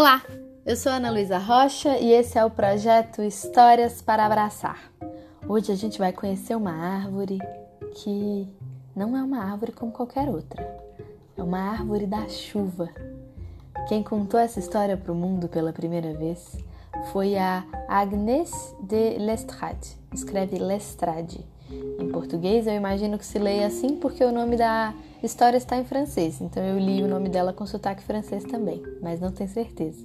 Olá, eu sou Ana Luísa Rocha e esse é o projeto Histórias para Abraçar. Hoje a gente vai conhecer uma árvore que não é uma árvore como qualquer outra. É uma árvore da chuva. Quem contou essa história para o mundo pela primeira vez foi a Agnès de Lestrade. Escreve Lestrade. Em português eu imagino que se leia assim porque o nome da história está em francês, então eu li o nome dela com sotaque francês também, mas não tenho certeza.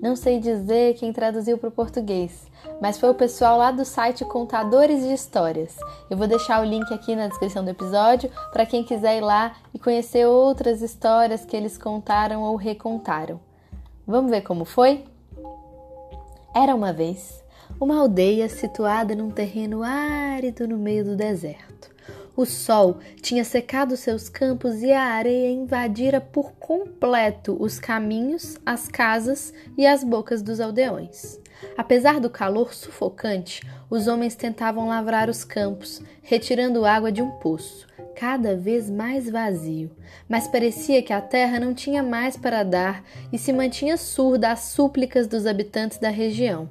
Não sei dizer quem traduziu para o português, mas foi o pessoal lá do site Contadores de Histórias. Eu vou deixar o link aqui na descrição do episódio para quem quiser ir lá e conhecer outras histórias que eles contaram ou recontaram. Vamos ver como foi? Era uma vez uma aldeia situada num terreno árido no meio do deserto. O sol tinha secado seus campos e a areia invadira por completo os caminhos, as casas e as bocas dos aldeões. Apesar do calor sufocante, os homens tentavam lavrar os campos, retirando água de um poço, cada vez mais vazio. Mas parecia que a terra não tinha mais para dar e se mantinha surda às súplicas dos habitantes da região.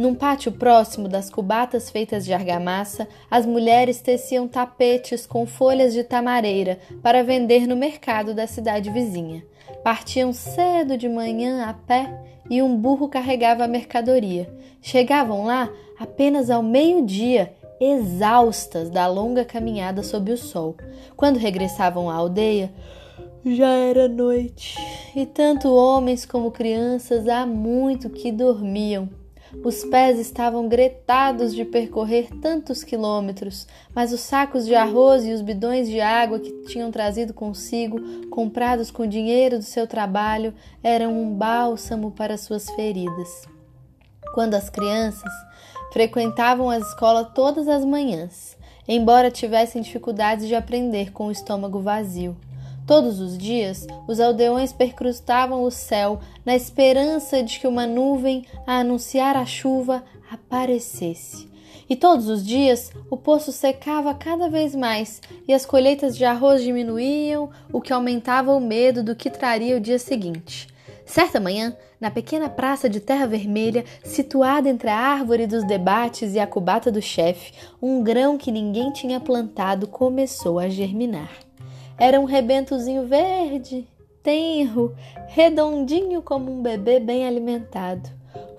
Num pátio próximo das cubatas feitas de argamassa, as mulheres teciam tapetes com folhas de tamareira para vender no mercado da cidade vizinha. Partiam cedo de manhã a pé e um burro carregava a mercadoria. Chegavam lá apenas ao meio-dia, exaustas da longa caminhada sob o sol. Quando regressavam à aldeia, já era noite e tanto homens como crianças há muito que dormiam. Os pés estavam gretados de percorrer tantos quilômetros, mas os sacos de arroz e os bidões de água que tinham trazido consigo, comprados com dinheiro do seu trabalho, eram um bálsamo para suas feridas. Quando as crianças frequentavam a escola todas as manhãs, embora tivessem dificuldades de aprender com o estômago vazio. Todos os dias, os aldeões percrustavam o céu na esperança de que uma nuvem a anunciar a chuva aparecesse. E todos os dias o poço secava cada vez mais e as colheitas de arroz diminuíam, o que aumentava o medo do que traria o dia seguinte. Certa manhã, na pequena praça de terra vermelha, situada entre a árvore dos debates e a cubata do chefe, um grão que ninguém tinha plantado começou a germinar. Era um rebentozinho verde, tenro, redondinho como um bebê bem alimentado.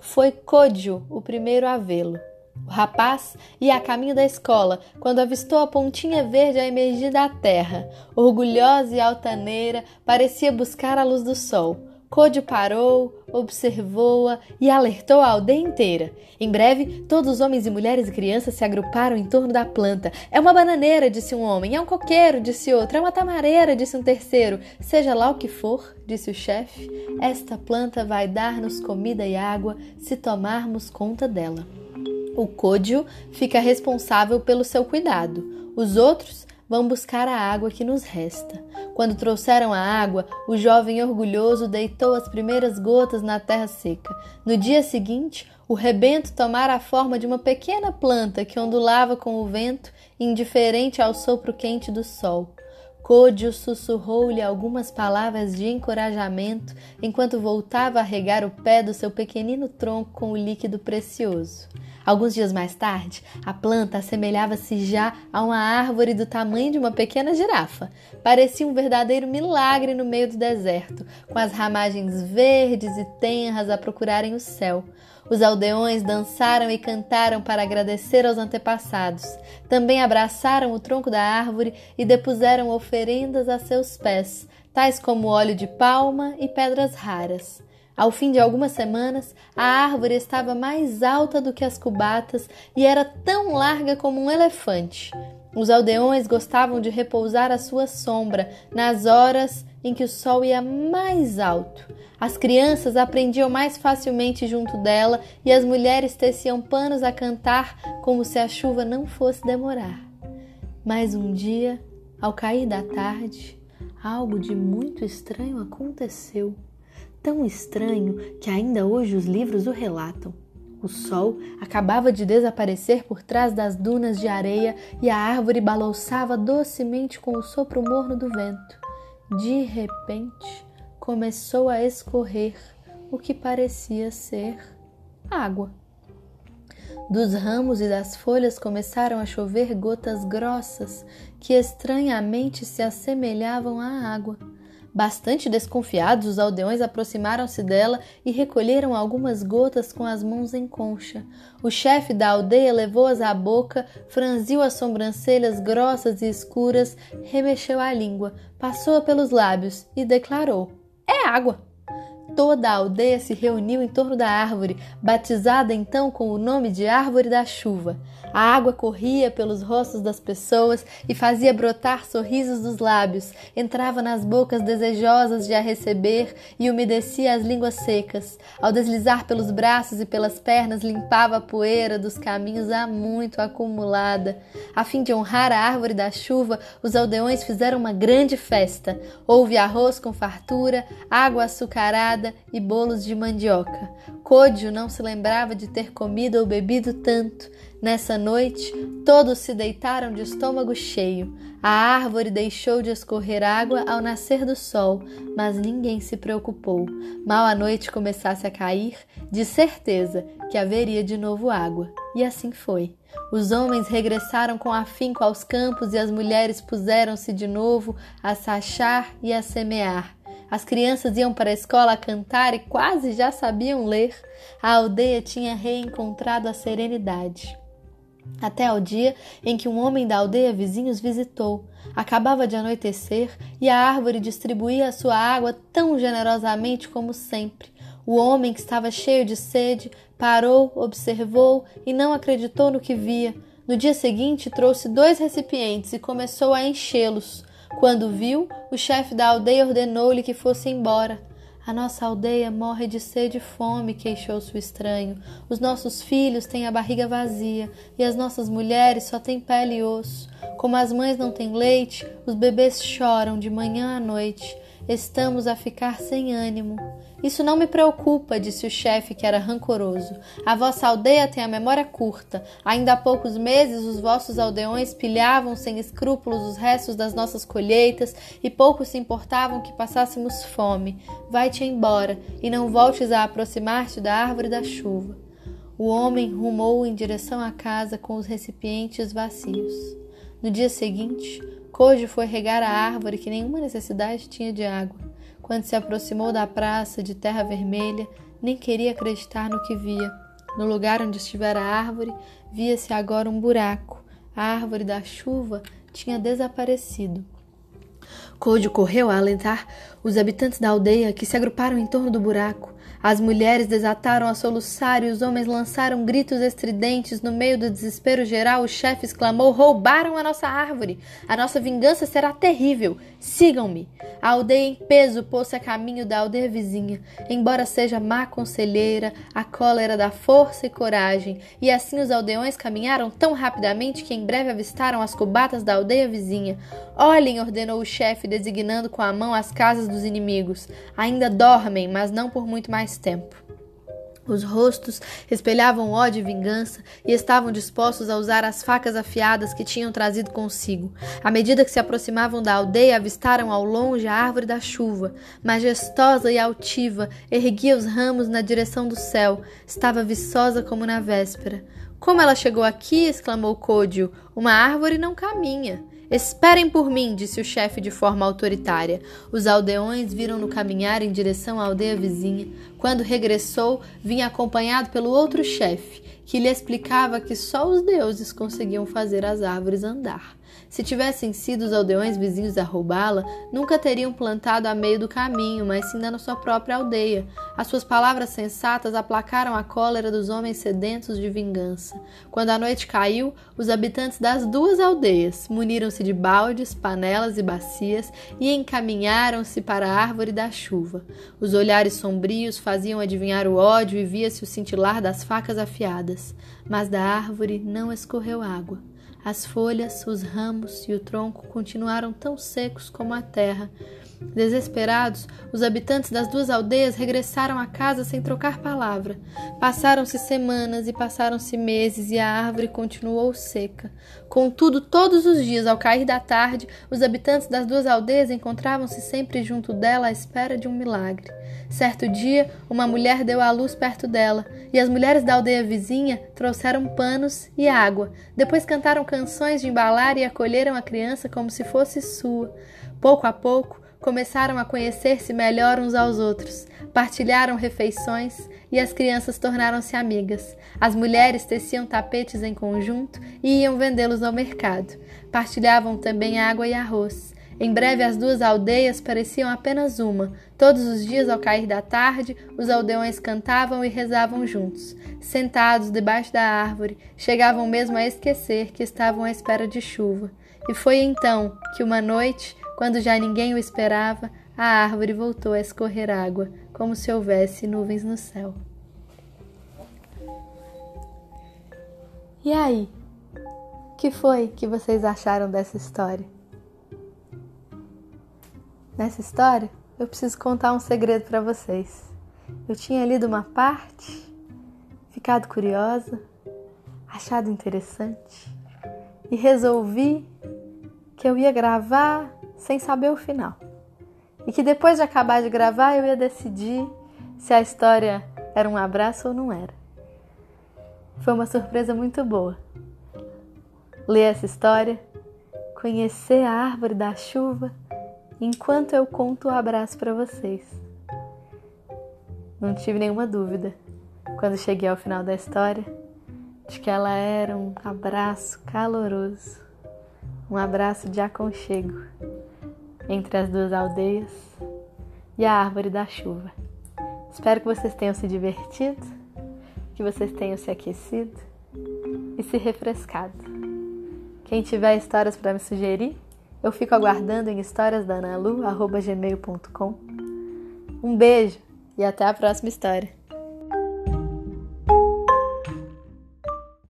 Foi Códio o primeiro a vê-lo. O rapaz ia a caminho da escola quando avistou a pontinha verde a emergir da terra. Orgulhosa e altaneira, parecia buscar a luz do sol. Code parou, observou-a e alertou a aldeia inteira. Em breve, todos os homens e mulheres e crianças se agruparam em torno da planta. É uma bananeira, disse um homem. É um coqueiro, disse outro. É uma tamareira, disse um terceiro. Seja lá o que for, disse o chefe, esta planta vai dar-nos comida e água se tomarmos conta dela. O côdio fica responsável pelo seu cuidado. Os outros vão buscar a água que nos resta. Quando trouxeram a água, o jovem orgulhoso deitou as primeiras gotas na terra seca. No dia seguinte, o rebento tomara a forma de uma pequena planta que ondulava com o vento, indiferente ao sopro quente do sol. Côdio sussurrou-lhe algumas palavras de encorajamento enquanto voltava a regar o pé do seu pequenino tronco com o líquido precioso. Alguns dias mais tarde, a planta assemelhava-se já a uma árvore do tamanho de uma pequena girafa. Parecia um verdadeiro milagre no meio do deserto, com as ramagens verdes e tenras a procurarem o céu. Os aldeões dançaram e cantaram para agradecer aos antepassados. Também abraçaram o tronco da árvore e depuseram oferendas a seus pés, tais como óleo de palma e pedras raras. Ao fim de algumas semanas, a árvore estava mais alta do que as cubatas e era tão larga como um elefante. Os aldeões gostavam de repousar à sua sombra nas horas em que o sol ia mais alto. As crianças aprendiam mais facilmente junto dela e as mulheres teciam panos a cantar como se a chuva não fosse demorar. Mas um dia, ao cair da tarde, algo de muito estranho aconteceu tão estranho que ainda hoje os livros o relatam. O sol acabava de desaparecer por trás das dunas de areia e a árvore balouçava docemente com o sopro morno do vento. De repente, começou a escorrer o que parecia ser água. Dos ramos e das folhas começaram a chover gotas grossas que estranhamente se assemelhavam à água. Bastante desconfiados, os aldeões aproximaram-se dela e recolheram algumas gotas com as mãos em concha. O chefe da aldeia levou-as à boca, franziu as sobrancelhas grossas e escuras, remexeu a língua, passou-a pelos lábios e declarou: É água! Toda a aldeia se reuniu em torno da árvore, batizada então com o nome de Árvore da Chuva. A água corria pelos rostos das pessoas e fazia brotar sorrisos dos lábios, entrava nas bocas desejosas de a receber e umedecia as línguas secas. Ao deslizar pelos braços e pelas pernas, limpava a poeira dos caminhos há muito acumulada. A fim de honrar a árvore da chuva, os aldeões fizeram uma grande festa. Houve arroz com fartura, água açucarada e bolos de mandioca. Côdio não se lembrava de ter comido ou bebido tanto. Nessa noite, todos se deitaram de estômago cheio. A árvore deixou de escorrer água ao nascer do sol, mas ninguém se preocupou. Mal a noite começasse a cair, de certeza que haveria de novo água. E assim foi. Os homens regressaram com afinco aos campos e as mulheres puseram-se de novo a sachar e a semear. As crianças iam para a escola cantar e quase já sabiam ler. A aldeia tinha reencontrado a serenidade até ao dia em que um homem da aldeia vizinha os visitou. Acabava de anoitecer e a árvore distribuía a sua água tão generosamente como sempre. O homem, que estava cheio de sede, parou, observou e não acreditou no que via. No dia seguinte, trouxe dois recipientes e começou a enchê-los. Quando viu, o chefe da aldeia ordenou-lhe que fosse embora. A nossa aldeia morre de sede e fome, queixou-se o estranho. Os nossos filhos têm a barriga vazia e as nossas mulheres só têm pele e osso. Como as mães não têm leite, os bebês choram de manhã à noite. Estamos a ficar sem ânimo. Isso não me preocupa, disse o chefe, que era rancoroso. A vossa aldeia tem a memória curta. Ainda há poucos meses os vossos aldeões pilhavam sem escrúpulos os restos das nossas colheitas e poucos se importavam que passássemos fome. Vai-te embora e não voltes a aproximar-te da árvore da chuva. O homem rumou em direção à casa com os recipientes vazios. No dia seguinte, Cojo foi regar a árvore que nenhuma necessidade tinha de água. Quando se aproximou da praça de terra vermelha, nem queria acreditar no que via. No lugar onde estivera a árvore, via-se agora um buraco. A árvore da chuva tinha desaparecido. Code correu a alentar os habitantes da aldeia que se agruparam em torno do buraco. As mulheres desataram a soluçar e os homens lançaram gritos estridentes. No meio do desespero geral, o chefe exclamou: Roubaram a nossa árvore! A nossa vingança será terrível! Sigam-me! A aldeia em peso pôs-se a caminho da aldeia vizinha. Embora seja má conselheira, a cólera dá força e coragem, e assim os aldeões caminharam tão rapidamente que em breve avistaram as cubatas da aldeia vizinha. Olhem, ordenou o chefe, designando com a mão as casas dos inimigos. Ainda dormem, mas não por muito mais tempo. Os rostos espelhavam ódio e vingança e estavam dispostos a usar as facas afiadas que tinham trazido consigo. À medida que se aproximavam da aldeia, avistaram ao longe a árvore da chuva. Majestosa e altiva, erguia os ramos na direção do céu. Estava viçosa como na véspera. Como ela chegou aqui? exclamou Côdio. Uma árvore não caminha. Esperem por mim, disse o chefe de forma autoritária. Os aldeões viram-no caminhar em direção à aldeia vizinha. Quando regressou, vinha acompanhado pelo outro chefe, que lhe explicava que só os deuses conseguiam fazer as árvores andar. Se tivessem sido os aldeões vizinhos a roubá-la, nunca teriam plantado a meio do caminho, mas sim na sua própria aldeia. As suas palavras sensatas aplacaram a cólera dos homens sedentos de vingança. Quando a noite caiu, os habitantes das duas aldeias muniram-se de baldes, panelas e bacias e encaminharam-se para a árvore da chuva. Os olhares sombrios faziam adivinhar o ódio e via-se o cintilar das facas afiadas, mas da árvore não escorreu água. As folhas, os ramos e o tronco continuaram tão secos como a terra. Desesperados, os habitantes das duas aldeias regressaram à casa sem trocar palavra. Passaram-se semanas e passaram-se meses e a árvore continuou seca. Contudo, todos os dias, ao cair da tarde, os habitantes das duas aldeias encontravam-se sempre junto dela à espera de um milagre. Certo dia, uma mulher deu à luz perto dela, e as mulheres da aldeia vizinha trouxeram panos e água. Depois cantaram canções de embalar e acolheram a criança como se fosse sua. Pouco a pouco, começaram a conhecer-se melhor uns aos outros, partilharam refeições e as crianças tornaram-se amigas. As mulheres teciam tapetes em conjunto e iam vendê-los ao mercado. Partilhavam também água e arroz. Em breve, as duas aldeias pareciam apenas uma. Todos os dias, ao cair da tarde, os aldeões cantavam e rezavam juntos. Sentados debaixo da árvore, chegavam mesmo a esquecer que estavam à espera de chuva. E foi então que, uma noite, quando já ninguém o esperava, a árvore voltou a escorrer água, como se houvesse nuvens no céu. E aí? O que foi que vocês acharam dessa história? Nessa história, eu preciso contar um segredo para vocês. Eu tinha lido uma parte, ficado curiosa, achado interessante e resolvi que eu ia gravar sem saber o final. E que depois de acabar de gravar eu ia decidir se a história era um abraço ou não era. Foi uma surpresa muito boa. Ler essa história, conhecer a árvore da chuva enquanto eu conto o abraço para vocês. Não tive nenhuma dúvida, quando cheguei ao final da história, de que ela era um abraço caloroso, um abraço de aconchego entre as duas aldeias e a árvore da chuva. Espero que vocês tenham se divertido, que vocês tenham se aquecido e se refrescado. Quem tiver histórias para me sugerir, eu fico aguardando em historiasdanalu.gmail.com. Um beijo e até a próxima história.